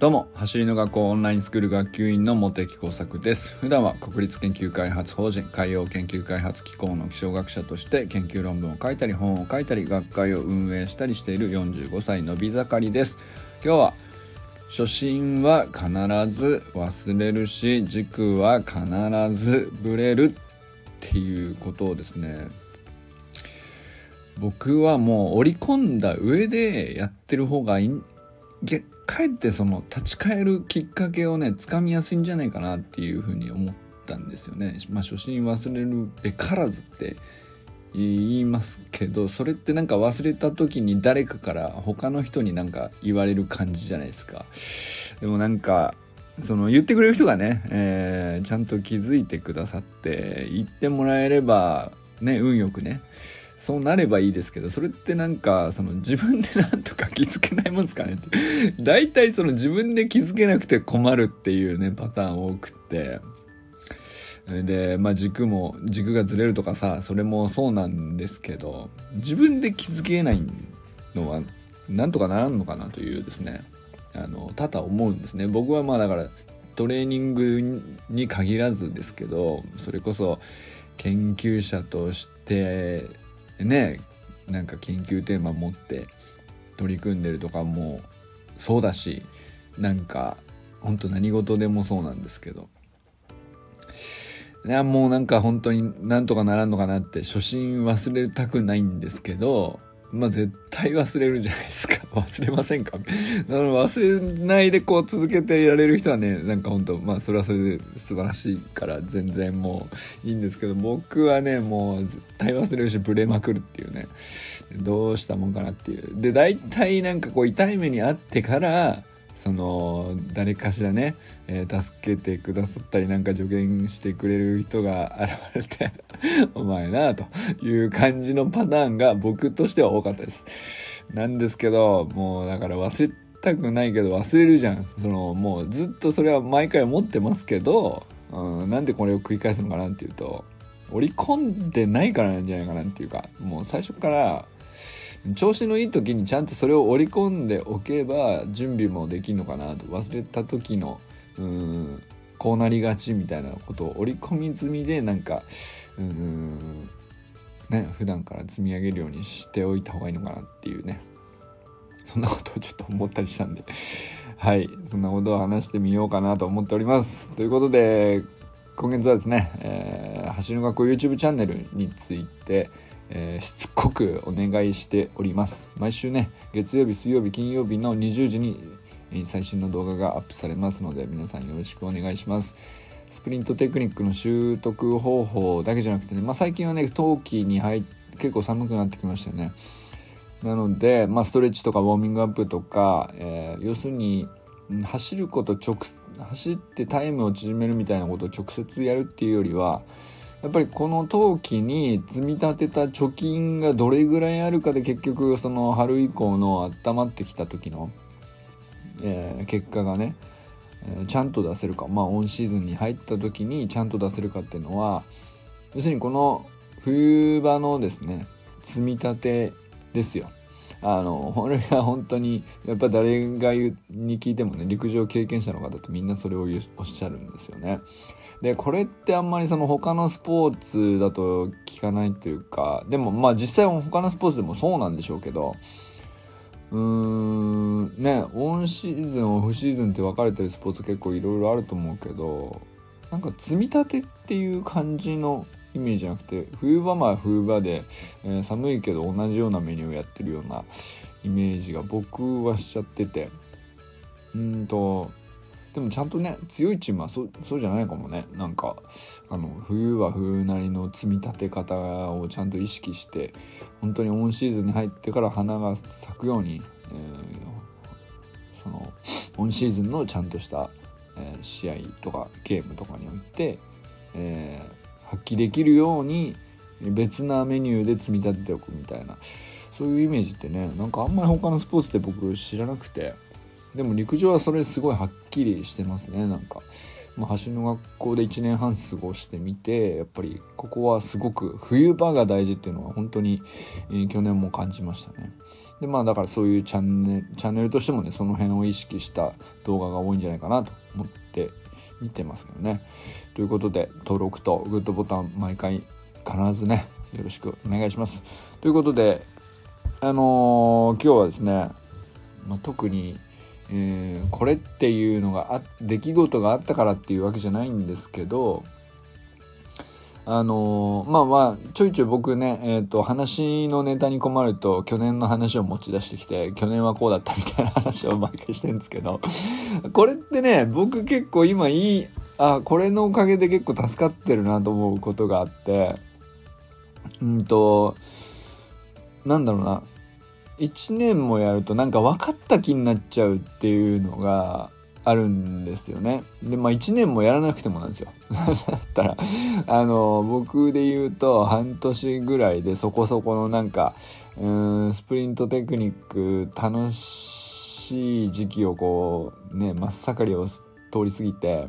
どうも走りの学校オンラインスクール学級委員の茂木耕作です。普段は国立研究開発法人海洋研究開発機構の気象学者として研究論文を書いたり本を書いたり学会を運営したりしている45歳のび盛りです。今日は初心は必ず忘れるし軸は必ずぶれるっていうことをですね。僕はもう織り込んだ上でやってる方がいいかえってその立ち返るきっかけをねつかみやすいんじゃないかなっていうふうに思ったんですよね。まあ初心忘れるべからずって言いますけどそれってなんか忘れた時に誰かから他の人になんか言われる感じじゃないですか。でもなんかその言ってくれる人がね、えー、ちゃんと気づいてくださって言ってもらえればね運よくねそうなればいいですけどそれってなんかその自分でなんとか気づけないもんですかねって。大体その自分で気づけなくて困るっていうねパターン多くって。でまあ軸も軸がずれるとかさそれもそうなんですけど自分で気づけないのはなんとかならんのかなというですね。あの多々思うんですね。僕はまあだからトレーニングに限らずですけどそれこそ研究者としてねなんか研究テーマ持って取り組んでるとかもそうだしなんかほんと何事でもそうなんですけど。いやもうなんか本当になんとかならんのかなって初心忘れたくないんですけどまあ絶対忘れるじゃないですか。忘れませんか？忘れないでこう続けていられる人はね、なんか本当まあそれはそれで素晴らしいから全然もういいんですけど、僕はね、もう絶対忘れるしブレまくるっていうね、どうしたもんかなっていう。で、大体なんかこう痛い目にあってから、その誰かしらね、えー、助けてくださったりなんか助言してくれる人が現れて お前なという感じのパターンが僕としては多かったです。なんですけどもうだから忘れたくないけど忘れるじゃん。そのもうずっとそれは毎回思ってますけど、うん、なんでこれを繰り返すのかなっていうと織り込んでないからなんじゃないかなっていうかもう最初から調子のいい時にちゃんとそれを織り込んでおけば準備もできるのかなと忘れた時のうんこうなりがちみたいなことを織り込み済みでなんかうんね普段から積み上げるようにしておいた方がいいのかなっていうね。そんなことをちょっと思ったりしたんで。はい。そんなことを話してみようかなと思っております。ということで今月はですね、えー、走る学校 YouTube チャンネルについてえー、しつこくお願いしております。毎週ね月曜日水曜日金曜日の20時に最新の動画がアップされますので皆さんよろしくお願いします。スプリントテクニックの習得方法だけじゃなくてね、まあ、最近はね冬季に入って結構寒くなってきましたよね。なので、まあ、ストレッチとかウォーミングアップとか、えー、要するに走ること直走ってタイムを縮めるみたいなことを直接やるっていうよりはやっぱりこの冬季に積み立てた貯金がどれぐらいあるかで結局その春以降の温まってきた時の、えー、結果がね、えー、ちゃんと出せるかまあオンシーズンに入った時にちゃんと出せるかっていうのは要するにこの冬場のですね積み立てですよ。あのこれが本当にやっぱ誰が言うに聞いてもね陸上経験者の方ってみんなそれをおっしゃるんですよね。でこれってあんまりその他のスポーツだと聞かないというかでもまあ実際他のスポーツでもそうなんでしょうけどうーんねオンシーズンオフシーズンって分かれてるスポーツ結構いろいろあると思うけどなんか積み立てっていう感じのイメージじゃなくて冬場は冬場で、えー、寒いけど同じようなメニューをやってるようなイメージが僕はしちゃってて。うんとでもちゃんとね強いチームはそそうじゃないかもね。なんかあの冬は冬なりの積み立て方をちゃんと意識して本当にオンシーズンに入ってから花が咲くように、えー、そのオンシーズンのちゃんとした、えー、試合とかゲームとかにおいて、えー、発揮できるように別なメニューで積み立てておくみたいなそういうイメージってねなんかあんまり他のスポーツって僕知らなくて。でも陸上はそれすごいはっきりしてますねなんかまあ、走りの学校で1年半過ごしてみてやっぱりここはすごく冬場が大事っていうのは本当に、えー、去年も感じましたね。でまあだからそういうチャンネルチャンネルとしてもねその辺を意識した動画が多いんじゃないかなと思って見てますけどね。ということで登録とグッドボタン毎回必ずねよろしくお願いします。ということであのー、今日はですね、まあ、特に、えー、これっていうのがあ出来事があったからっていうわけじゃないんですけどあのー、まあまあちょいちょい僕ね、えーと、話のネタに困ると去年の話を持ち出してきて去年はこうだったみたいな話を毎回してるんですけどこれってね僕結構今いいあこれのおかげで結構助かってるなと思うことがあってうんとなんだろうな。1年もやるとなんか分かった気になっちゃうっていうのがあるんですよね。でまあ1年もやらなくてもなんですよ。だったらあの僕で言うと半年ぐらいでそこそこのなんかうんスプリントテクニック楽しい時期をこうね真っ盛りを通り過ぎて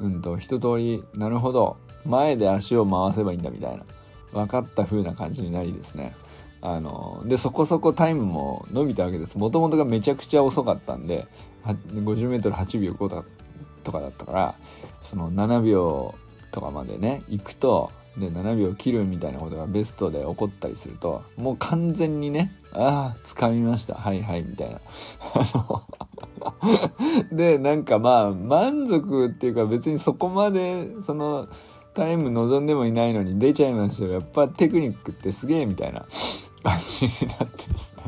うんと一通りなるほど前で足を回せばいいんだみたいな分かった風な感じになりですねあのでそこそこタイムも伸びたわけです。もともとがめちゃくちゃ遅かったんで 50m8 秒5とかだったからその7秒とかまでね行くとで7秒切るみたいなことがベストで起こったりするともう完全にねああ掴みました。はいはいみたいな。でなんかまあ満足っていうか別にそこまでそのタイム望んでもいないのに出ちゃいましたよ。やっぱテクニックってすげえみたいな。感じになってですね。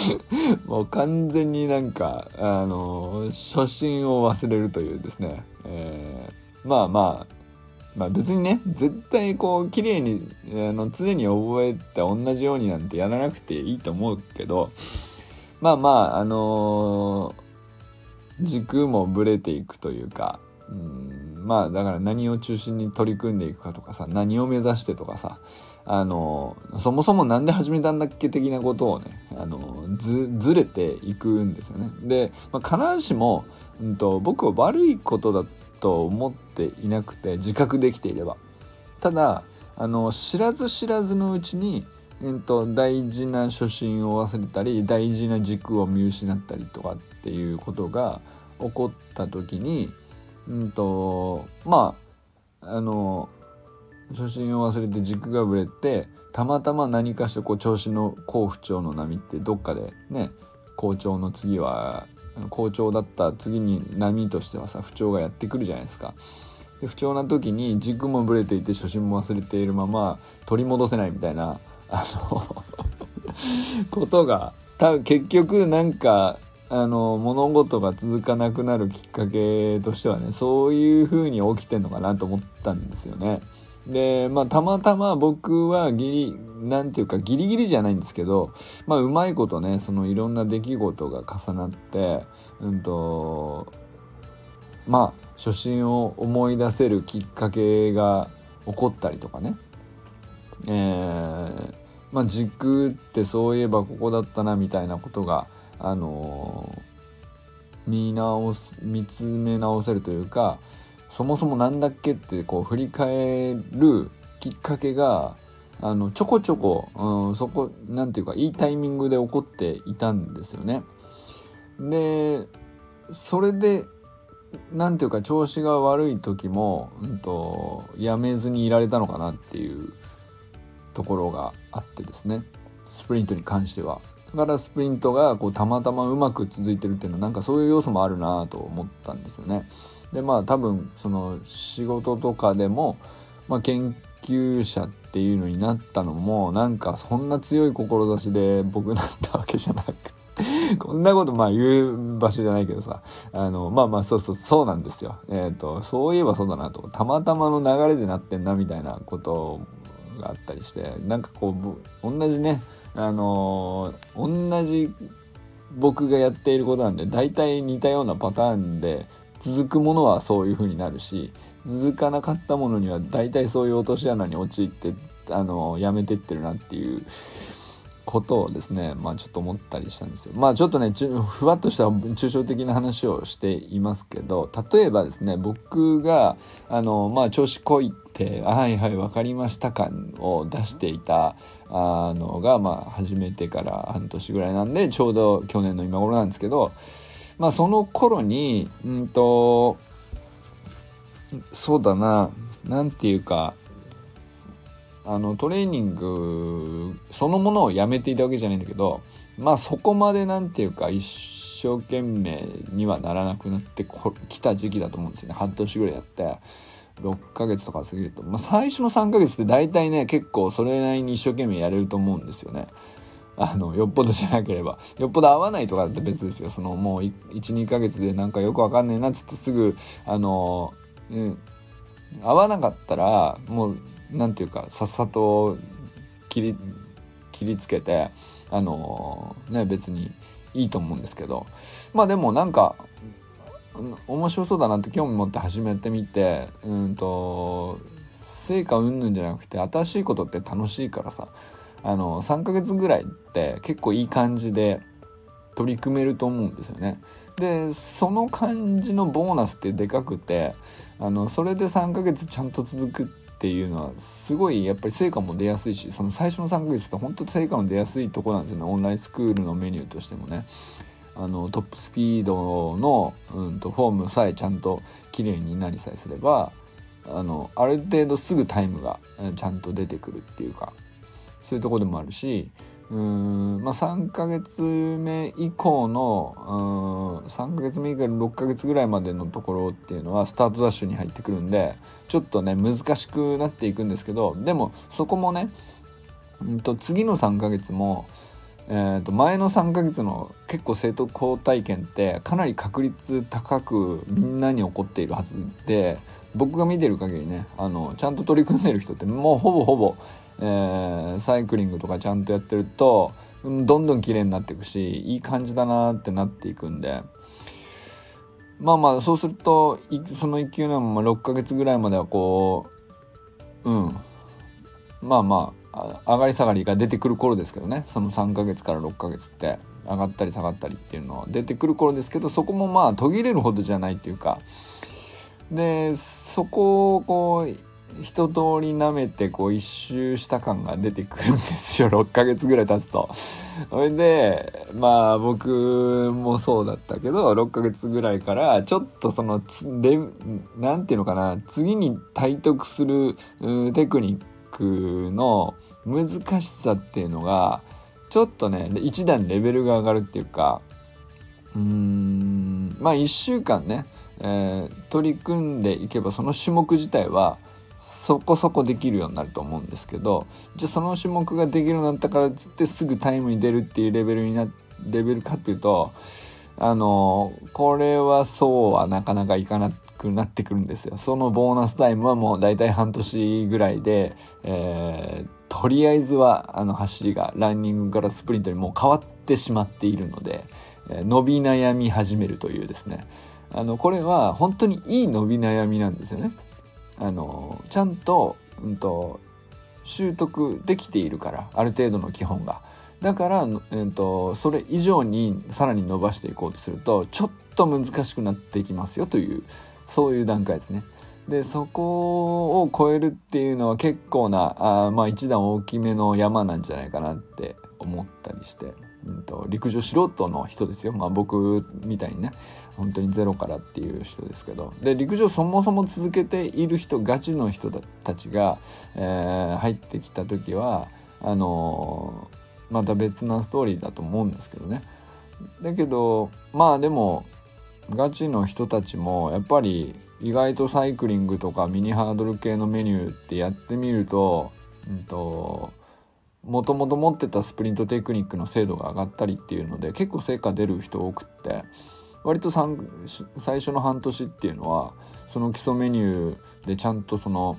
もう完全になんかあの初心を忘れるというですね、えー、まあまあまあ別にね絶対こう綺麗にあの常に覚えて同じようになんてやらなくていいと思うけどまあまああのー、軸もぶれていくというかうんまあだから何を中心に取り組んでいくかとかさ何を目指してとかさあのそもそも何で始めたんだっけ的なことをねあのずずれていくんですよね。で、まあ、必ずしも、うんと、僕は悪いことだと思っていなくて自覚できていればただあの知らず知らずのうちに、えーと、大事な初心を忘れたり大事な軸を見失ったりとかっていうことが起こった時に、うんとまああの初心を忘れて軸がぶれてたまたま何かしらこう調子の好不調の波ってどっかでね好調の次は好調だった次に波としてはさ不調がやってくるじゃないですか。で不調な時に軸もぶれていて初心も忘れているまま取り戻せないみたいなあのことが多分結局なんかあの物事が続かなくなるきっかけとしてはねそういう風に起きてんのかなと思ったんですよね。で、まあ、たまたま僕はギリ、なんていうか、ギリギリじゃないんですけど、まあ、うまいことね、そのいろんな出来事が重なって、うんと、まあ、初心を思い出せるきっかけが起こったりとかね。えー、まあ、軸ってそういえばここだったな、みたいなことが、あのー、見直す、見つめ直せるというか、そもそも何だっけってこう振り返るきっかけがあのちょこちょこ、うん、そこなんていうかいいタイミングで起こっていたんですよね。でそれでなんていうか調子が悪い時も、うんと、やめずにいられたのかなっていうところがあってですねスプリントに関しては。だからスプリントがこうたまたまうまく続いてるっていうのはなんかそういう要素もあるなと思ったんですよね。でまあ多分その仕事とかでも、まあ、研究者っていうのになったのもなんかそんな強い志で僕なったわけじゃなくて。こんなことまあ言う場所じゃないけどさあのまあまあそうそうそうなんですよ。えっ、ー、とそういえばそうだなとたまたまの流れでなってんなみたいなことがあったりしてなんかこう同じねあの、同じ僕がやっていることなんで大体似たようなパターンで続くものはそういう風になるし続かなかったものには大体そういう落とし穴に陥ってあのやめてってるなっていうことをですね、まあちょっと思ったりしたんですよ。まあちょっとね、ふわっとした抽象的な話をしていますけど、例えばですね、僕が、あの、まあ調子こいって、はいはい、わかりました感を出していたあのが、まあ始めてから半年ぐらいなんで、ちょうど去年の今頃なんですけど、まあその頃に、うんと、そうだな、なんていうか、あのトレーニングそのものをやめていたわけじゃないんだけどまあそこまでなんていうか一生懸命にはならなくなってきた時期だと思うんですよね半年ぐらいやって6ヶ月とか過ぎると、まあ、最初の3ヶ月って大体ね結構それなりに一生懸命やれると思うんですよね。あのよっぽどじゃなければ よっぽど合わないとかだって別ですよ。そのもう12ヶ月でなんかよくわかんねえなっつってすぐあの、うん、合わなかったらもう何て言うかさっさと切り切りつけてあのね別にいいと思うんですけど。まあでもなんか面白そうだなって興味持って始めてみてうんと成果うんぬんじゃなくて新しいことって楽しいからさ。あの3ヶ月ぐらいって結構いい感じで取り組めると思うんですよね。でその感じのボーナスってでかくてあのそれで3ヶ月ちゃんと続くっていうのはすごいやっぱり成果も出やすいしその最初の3ヶ月って本当成果の出やすいとこなんですよねオンラインスクールのメニューとしてもね。あのトップスピードの、うんと、フォームさえちゃんと綺麗になりさえすればあのある程度すぐタイムがちゃんと出てくるっていうかそういうとこでもあるしうんまあ3ヶ月目以降のうん3ヶ月目以から6ヶ月ぐらいまでのところっていうのはスタートダッシュに入ってくるんでちょっとね難しくなっていくんですけどでもそこもね、うんと、次の3ヶ月もえー、と前の3ヶ月の結構生徒交代験ってかなり確率高くみんなに起こっているはずで僕が見てる限りねあのちゃんと取り組んでる人ってもうほぼほぼえー、サイクリングとかちゃんとやってると、うん、どんどん綺麗になっていくしいい感じだなってなっていくんで。まあまあそうするとその勢いのまま6ヶ月ぐらいまではこううん。まあまあ上がり下がりが出てくる頃ですけどね。その3ヶ月から6ヶ月って上がったり下がったりっていうのは出てくる頃ですけどそこもまあ途切れるほどじゃないっていうか。でそこをこう一通り舐めてこう一周した感が出てくるんですよ 6ヶ月ぐらい経つと。それでまあ僕もそうだったけど6ヶ月ぐらいからちょっとその何て言うのかな次に体得するテクニックの難しさっていうのがちょっとね一段レベルが上がるっていうかうーんまあ1週間ね、えー、取り組んでいけばその種目自体はそこそこできるようになると思うんですけどじゃあその種目ができるようになったからっつってすぐタイムに出るっていうレベルになレベルかっていうとあのこれはそうはなかなかいかなくなってくるんですよ。そのボーナスタイムはもう大体半年ぐらいで、えー、とりあえずはあの走りがランニングからスプリントにもう変わってしまっているので、えー、伸び悩み始めるというですねあのこれは本当にいい伸び悩みなんですよね。あのちゃんと,、うんと、習得できているからある程度の基本が。だから、えーと、それ以上にさらに伸ばしていこうとするとちょっと難しくなっていきますよというそういう段階ですね。でそこを超えるっていうのは結構なあまあ一段大きめの山なんじゃないかなって思ったりして。うんと、陸上素人の人ですよ、まあ、僕みたいにね。本当にゼロからっていう人ですけど。で陸上そもそも続けている人ガチの人たちが、えー、入ってきた時はあのー、また別なストーリーだと思うんですけどね。だけどまあでもガチの人たちもやっぱり意外とサイクリングとかミニハードル系のメニューってやってみると,、うんともともと持ってたスプリントテクニックの精度が上がったりっていうので結構成果出る人多くって割と最初の半年っていうのはその基礎メニューでちゃんとその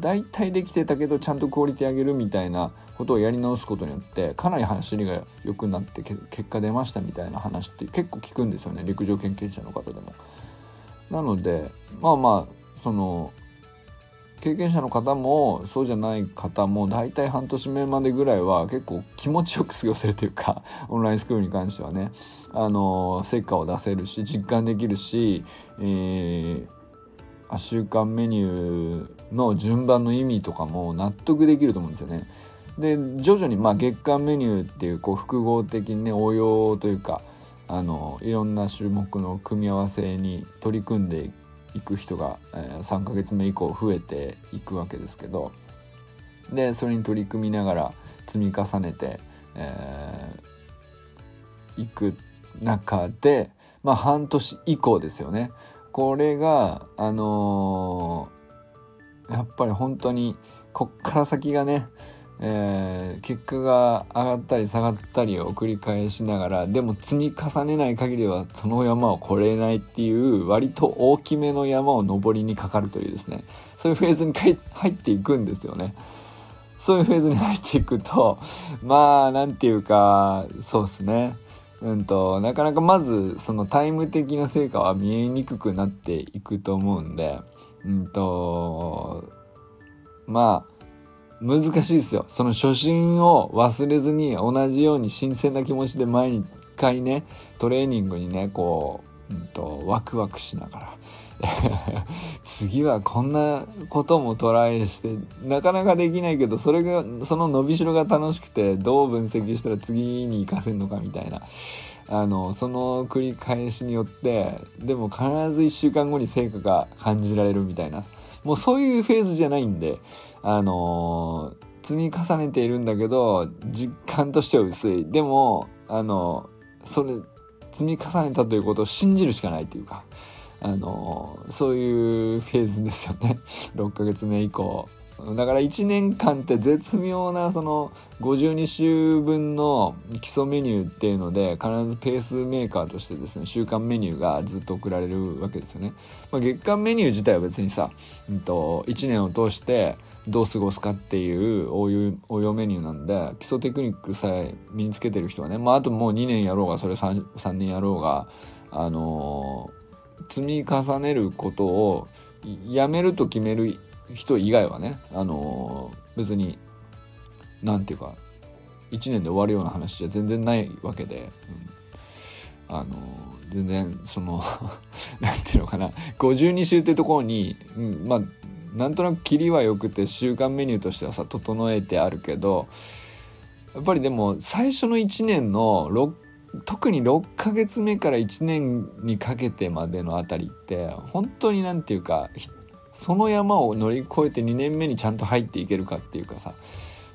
大体できてたけどちゃんとクオリティ上げるみたいなことをやり直すことによってかなり走りが良くなって結果出ましたみたいな話って結構聞くんですよね陸上経験者の方でも。なのでまあまあその経験者の方もそうじゃない方も大体半年目までぐらいは結構気持ちよく過ごせるというか オンラインスクールに関してはねあの成果を出せるし実感できるし、えー、週間メニューの順番の意味とかも納得できると思うんですよね。で徐々にまあ月間メニューっていうこう複合的にね応用というかあのいろんな種目の組み合わせに取り組んでいく行く人が、え、3ヶ月目以降増えていくわけですけどでそれに取り組みながら積み重ねて、えー、く中でまあ半年以降ですよね。これがあのー、やっぱり本当にこっから先がねえー、結果が上がったり下がったりを繰り返しながらでも積み重ねない限りはその山を越えないっていう割と大きめの山を登りにかかるというですねそういうフェーズに入っていくんですよね。そういうフェーズに入っていくと まあなんていうかそうですねうんとなかなかまずそのタイム的な成果は見えにくくなっていくと思うんでうんとまあ難しいですよ。その初心を忘れずに同じように新鮮な気持ちで毎回ね、トレーニングにね、こう、うんと、ワクワクしながら。次はこんなこともトライしてなかなかできないけどそれがその伸びしろが楽しくてどう分析したら次に活かせるのかみたいな。あのその繰り返しによってでも必ず1週間後に成果が感じられるみたいな。もうそういうフェーズじゃないんであの、積み重ねているんだけど実感としては薄い。でもあのそれ積み重ねたということを信じるしかないっていうかあのそういうフェーズですよね。6ヶ月目以降。だから1年間って絶妙なその52週分の基礎メニューっていうので必ずペースメーカーとしてですね週間メニューがずっと送られるわけですよね。まあ、月間メニュー自体は別にさ、うんと、1年を通してどう過ごすかっていう応用メニューなんで基礎テクニックさえ身につけてる人はね、まあ、あともう2年やろうがそれ 3, 3年やろうがあのー、積み重ねることをやめると決める人以外はね、あのー、別に、なんていうか、1年で終わるような話じゃ全然ないわけで、うん、あの、全然、その なんていうのかな、52週ってところに、うん、まあ、なんとなく切りは良くて週間メニューとしてはさ、整えてあるけど、やっぱりでも最初の1年の6特に6ヶ月目から1年にかけてまでのあたりって本当になんていうかその山を乗り越えて2年目にちゃんと入っていけるかっていうかさ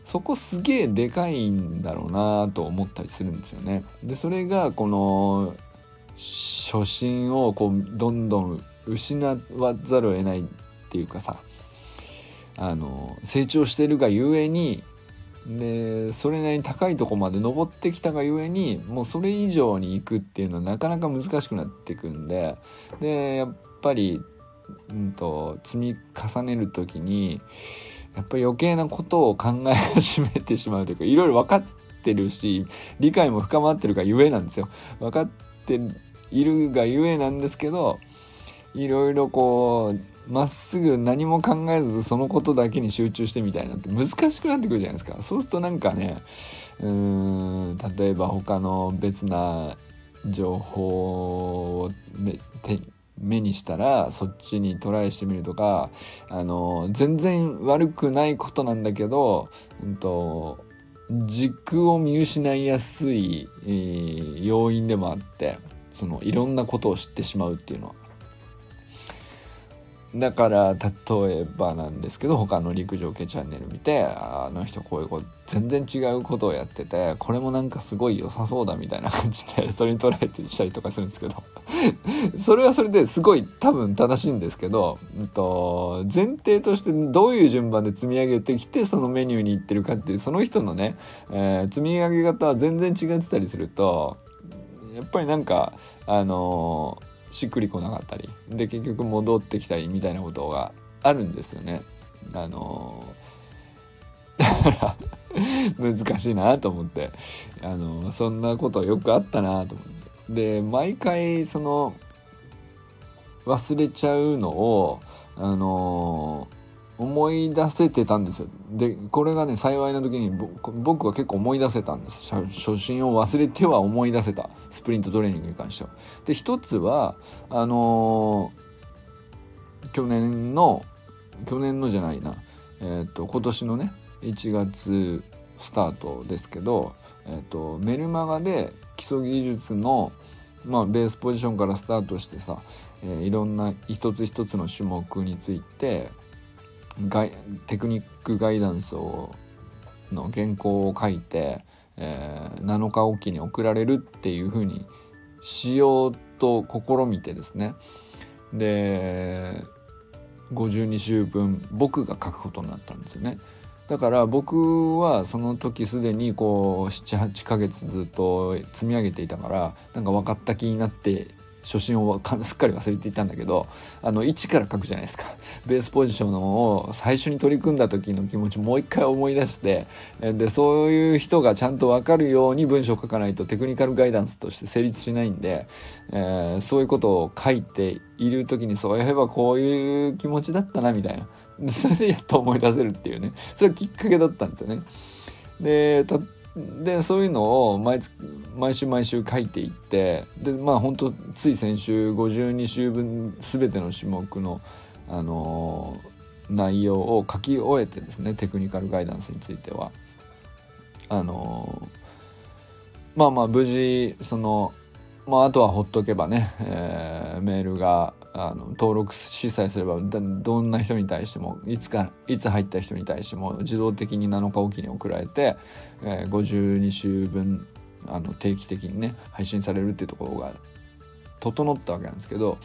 そこすげえでかいんだろうなと思ったりするんですよね。でそれがこの初心をこうどんどん失わざるを得ないっていうかさあの成長してるがゆえにでそれなりに高いとこまで登ってきたがゆえにもうそれ以上に行くっていうのはなかなか難しくなっていくんででやっぱりうんと、積み重ねる時にやっぱり余計なことを考え始めてしまうというかいろいろ分かってるし理解も深まってるがゆえなんですよ。分かっているがゆえなんですけどいろいろこうまっすぐ何も考えずそのことだけに集中してみたいなって難しくなってくるじゃないですかそうするとなんかねうーん例えば他の別な情報を目にしたらそっちにトライしてみるとかあの全然悪くないことなんだけど、うんと、軸を見失いやすい、えー、要因でもあってそのいろんなことを知ってしまうっていうのは。だから例えばなんですけど他の陸上系チャンネル見てあの人こういうこと全然違うことをやっててこれもなんかすごい良さそうだみたいな感じで それに捉えてしたりとかするんですけど。それはそれですごい多分正しいんですけど、うんと、前提としてどういう順番で積み上げてきてそのメニューに行ってるかっていうその人のね、えー、積み上げ方は全然違ってたりするとやっぱりなんかあのーしっくりこなかったりで結局戻ってきたりみたいなことがあるんですよね。あのだから難しいなと思ってあのそんなことよくあったなと思ってで毎回その忘れちゃうのをあの思い出せてたんですよ。でこれがね幸いな時に僕は結構思い出せたんです。初心を忘れては思い出せた。スプリントトレーニングに関しては。で一つはあのー、去年の去年のじゃないな。えっ、と今年のね1月スタートですけど、えーと、メルマガで基礎技術の、まあ、ベースポジションからスタートしてさ、えー、いろんな一つ一つの種目についてテクニックガイダンスをの原稿を書いて、えー、7日おきに送られるっていうふうにしようと試みてですねで52週分僕が書くことになったんですよね。だから僕はその時すでにこう78ヶ月ずっと積み上げていたからなんか分かった気になって初心をすっかり忘れていたんだけどあの1から書くじゃないですか。ベースポジションを最初に取り組んだ時の気持ちもう一回思い出してでそういう人がちゃんと分かるように文章を書かないとテクニカルガイダンスとして成立しないんで、えー、そういうことを書いている時にそういえばこういう気持ちだったなみたいな。それでやっと思い出せるっていうね。それはきっかけだったんですよね。ででそういうのを毎月毎週毎週書いていってでまあ本当つい先週52週分全ての種目の、あのー、内容を書き終えてですねテクニカルガイダンスについては。あのー、まあまあ無事そのまあ、あとはほっとけばね、えー、メールがあの登録しさえすればどんな人に対してもいつかいつ入った人に対しても自動的に7日おきに送られて、えー、52週分あの定期的にね配信されるっていうところが整ったわけなんですけど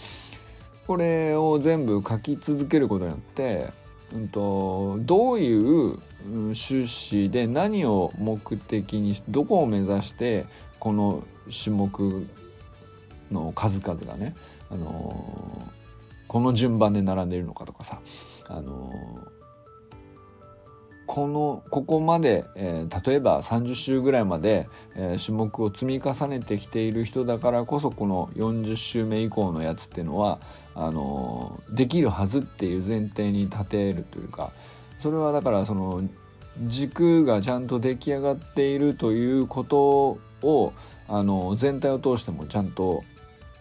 これを全部書き続けることによって、うんと、どういう趣旨で何を目的にどこを目指してこの種目の数々がね、あのー、この順番で並んでいるのかとかさ、あのー、このここまで、えー、例えば30週ぐらいまで、え種目を積み重ねてきている人だからこそこの40週目以降のやつっていうのはあのできるはずっていう前提に立てるというかそれはだからその軸がちゃんと出来上がっているということをあの全体を通してもちゃんと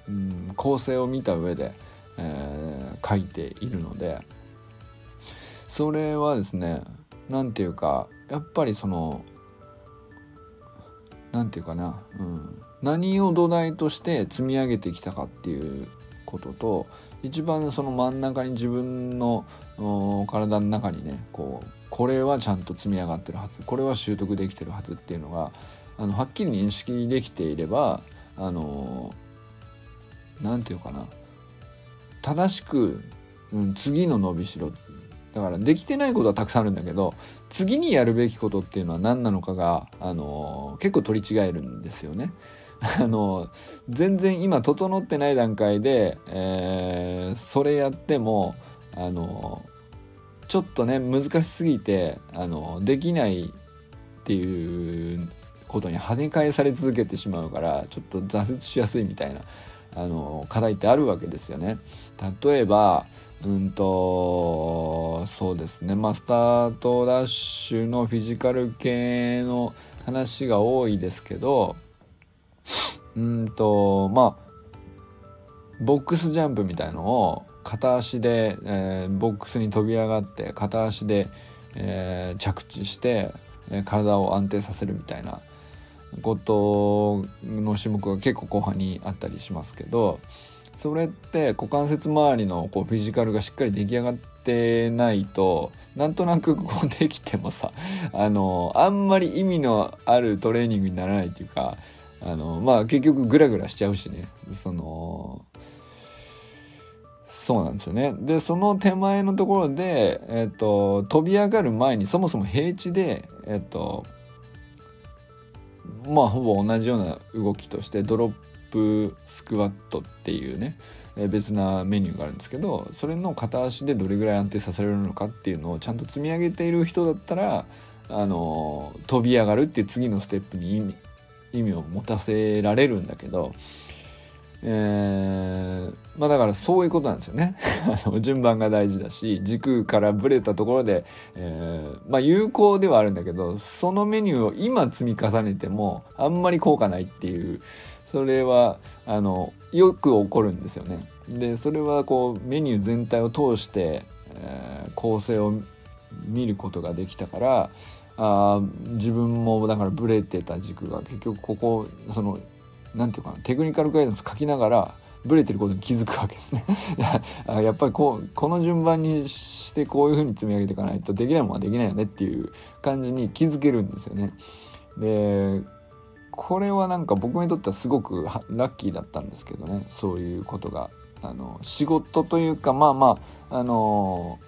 うん、構成を見た上で、えー、書いているのでそれはですね何て言うかやっぱりその何て言うかな、うん、何を土台として積み上げてきたかっていうことと一番その真ん中に自分の体の中にねこうこれはちゃんと積み上がってるはずこれは習得できてるはずっていうのがあのはっきり認識できていればあの何て言うかな。正しく、うん、次の伸びしろ。だからできてないことはたくさんあるんだけど次にやるべきことっていうのは何なのかが、あの結構取り違えるんですよね。あの全然今整ってない段階で、えー、それやってもあのちょっとね難しすぎてあのできないっていうことに跳ね返され続けてしまうからちょっと挫折しやすいみたいな。あの課題ってあるわけですよね。例えばうんとそうですねまスタートダッシュのフィジカル系の話が多いですけどうんとまあボックスジャンプみたいのを片足で、えー、ボックスに飛び上がって片足で、えー、着地して、えー、体を安定させるみたいなことの種目が結構後半にあったりしますけどそれって股関節周りのこうフィジカルがしっかり出来上がってないとなんとなくこうできてもさあのあんまり意味のあるトレーニングにならないっていうかあのまあ結局グラグラしちゃうしねそのそうなんですよね。で、その手前のところで、えっ、と、飛び上がる前にそもそも平地で、えっ、と、まあほぼ同じような動きとしてドロップスクワットっていうね別なメニューがあるんですけどそれの片足でどれぐらい安定させられるのかっていうのをちゃんと積み上げている人だったらあの飛び上がるっていう次のステップに意味意味を持たせられるんだけど、えー、まあだからそういうことなんですよね 順番が大事だし軸からブレたところで、えー、まあ有効ではあるんだけどそのメニューを今積み重ねてもあんまり効果ないっていうそれはあのよく起こるんですよね。でそれはこうメニュー全体を通して、えー、構成を見ることができたからあ自分もだからブレてた軸が結局ここその何て言うかなテクニカルガイダンス書きながらブレてることに気づくわけですね やっぱりこうこの順番にしてこういうふうに積み上げていかないとできないものはできないよねっていう感じに気づけるんですよね。でこれはなんか僕にとってはすごくラッキーだったんですけどねそういうことがあの仕事というかまあまああの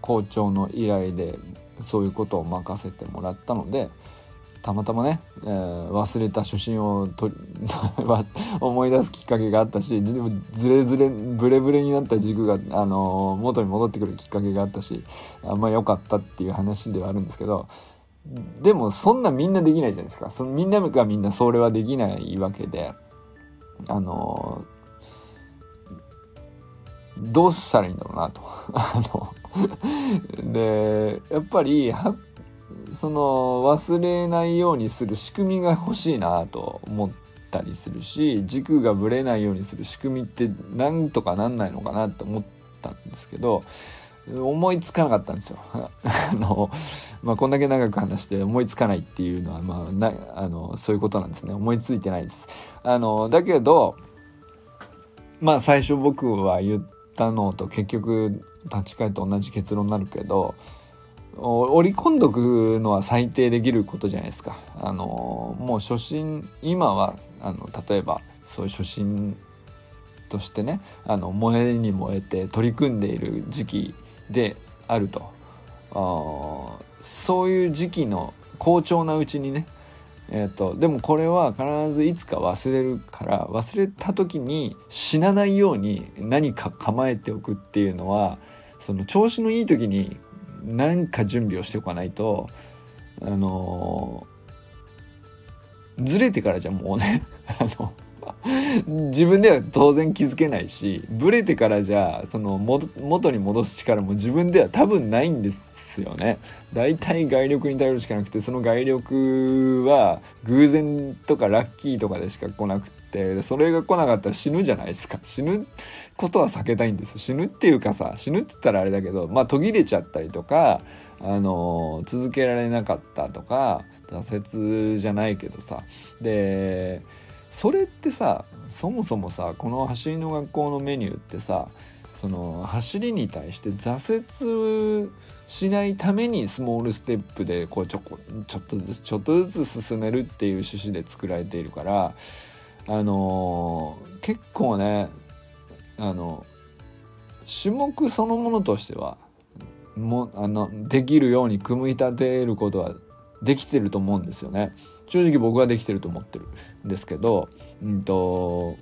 校長の依頼でそういうことを任せてもらったのでたまたまね、えー、忘れた初心をと 思い出すきっかけがあったしずれずれブレブレになった軸が、あのー、元に戻ってくるきっかけがあったしあんま良かったっていう話ではあるんですけどでもそんなみんなできないじゃないですかそのみんながみんなそれはできないわけであのー、どうしたらいいんだろうなと。あの でやっぱりその忘れないようにする仕組みが欲しいなと思ったりするし軸がぶれないようにする仕組みってなんとかなんないのかなと思ったんですけど思いつかなかったんですよ。あのまあ、こんだけ長く話して思いつかないっていうのは、まあ、なあのそういうことなんですね思いついてないです。あのだけどまあ最初僕は言ったのと結局立ち返って同じ結論になるけど織り込んどくのは最低できることじゃないですか。あのもう初心今はあの例えばそういう初心としてねあの燃えに燃えて取り組んでいる時期であるとあそういう時期の好調なうちにねえーと、でもこれは必ずいつか忘れるから忘れた時に死なないように何か構えておくっていうのはその調子のいい時に何か準備をしておかないとあの、ずれてからじゃもうね あの自分では当然気づけないしブレてからじゃその元に戻す力も自分では多分ないんですよね。大体外力に頼るしかなくてその外力は偶然とかラッキーとかでしか来なくてそれが来なかったら死ぬじゃないですか。死ぬことは避けたいんです死ぬっていうかさ死ぬって言ったらあれだけどまあ途切れちゃったりとかあの続けられなかったとか挫折じゃないけどさ。でそれってさそもそもさこの走りの学校のメニューってさその走りに対して挫折しないためにスモールステップでこうちょこちょっとずつちょっとずつ進めるっていう趣旨で作られているからあのー、結構ねあの種目そのものとしてはもあのできるように組み立てることはできてると思うんですよね。正直僕はできてると思ってるんですけど、うんと、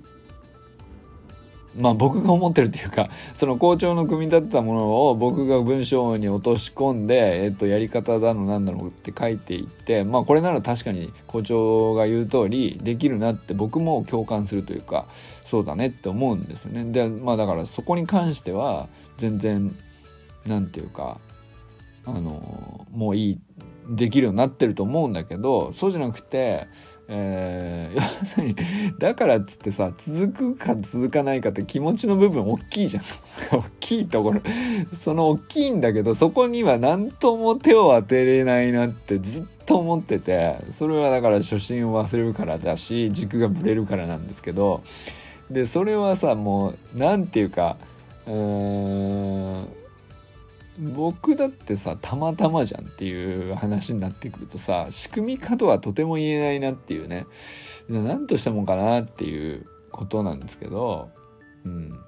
まあ僕が思ってるっていうか、その校長の組み立てたものを僕が文章に落とし込んで、えっと、やり方だのなんだろうって書いていって、まあこれなら確かに校長が言う通りできるなって僕も共感するというか、そうだねって思うんですよね。で、まあだからそこに関しては全然、なんていうか、あの、もういいできるようになってると思うんだけどそうじゃなくて、えー、要するにだからっつってさ続くか続かないかって気持ちの部分大きいじゃん。大きいところ。その大きいんだけどそこには何とも手を当てれないなってずっと思っててそれはだから初心を忘れるからだし軸がぶれるからなんですけどでそれはさもう何て言うかうーん僕だってさたまたまじゃんっていう話になってくるとさ仕組みかとはとても言えないなっていうね。何としたもんかなっていうことなんですけどうん。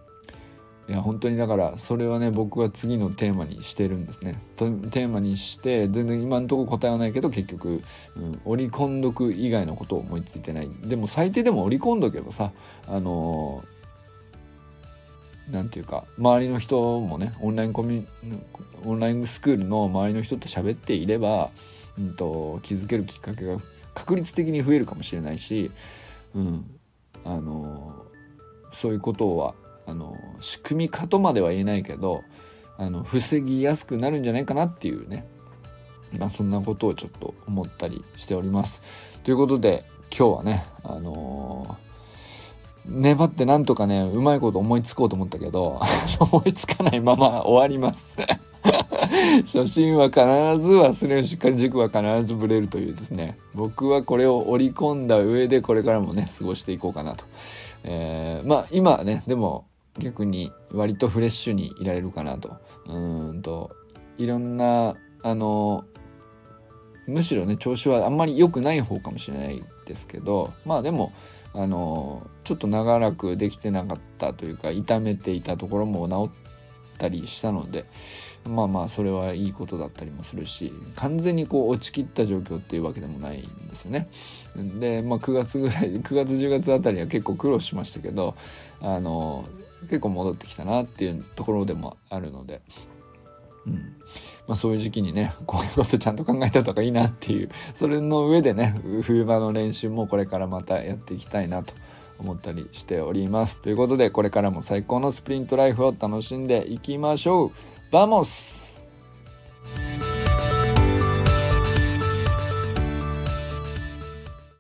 いや本当にだからそれはね僕は次のテーマにしてるんですね。テーマにして全然今のところ答えはないけど結局、うん、織り込んどく以外のことを思いついてない。でも最低でも織り込んどけばさあのーなんていうか周りの人もねオンラインコミオンラインスクールの周りの人と喋っていれば、うんと、気づけるきっかけが確率的に増えるかもしれないし、うん、あのそういうことはあの仕組み化とまでは言えないけどあの防ぎやすくなるんじゃないかなっていうねまあそんなことをちょっと思ったりしております。ということで今日はねあのー、粘ってなんとかねうまいこと思いつこうと思ったけど 思いつかないまま終わります。初心は必ず忘れるし軸は必ずぶれるというですね。僕はこれを織り込んだ上でこれからもね過ごしていこうかなと、えー、まあ今はねでも逆に割とフレッシュにいられるかなと。うんといろんなあのむしろね調子はあんまり良くない方かもしれないですけどまあでもあのちょっと長らくできてなかったというか痛めていたところも治ったりしたのでまあまあそれはいいことだったりもするし完全にこう落ちきった状況っていうわけでもないんですよね。でまあ9月ぐらい 9月10月あたりは結構苦労しましたけどあの結構戻ってきたなっていうところでもあるので。うんまあ、そういう時期にねこういうことちゃんと考えたとかいいなっていうそれの上でね冬場の練習もこれからまたやっていきたいなと思ったりしております。ということでこれからも最高のスプリントライフを楽しんでいきましょう。 vamos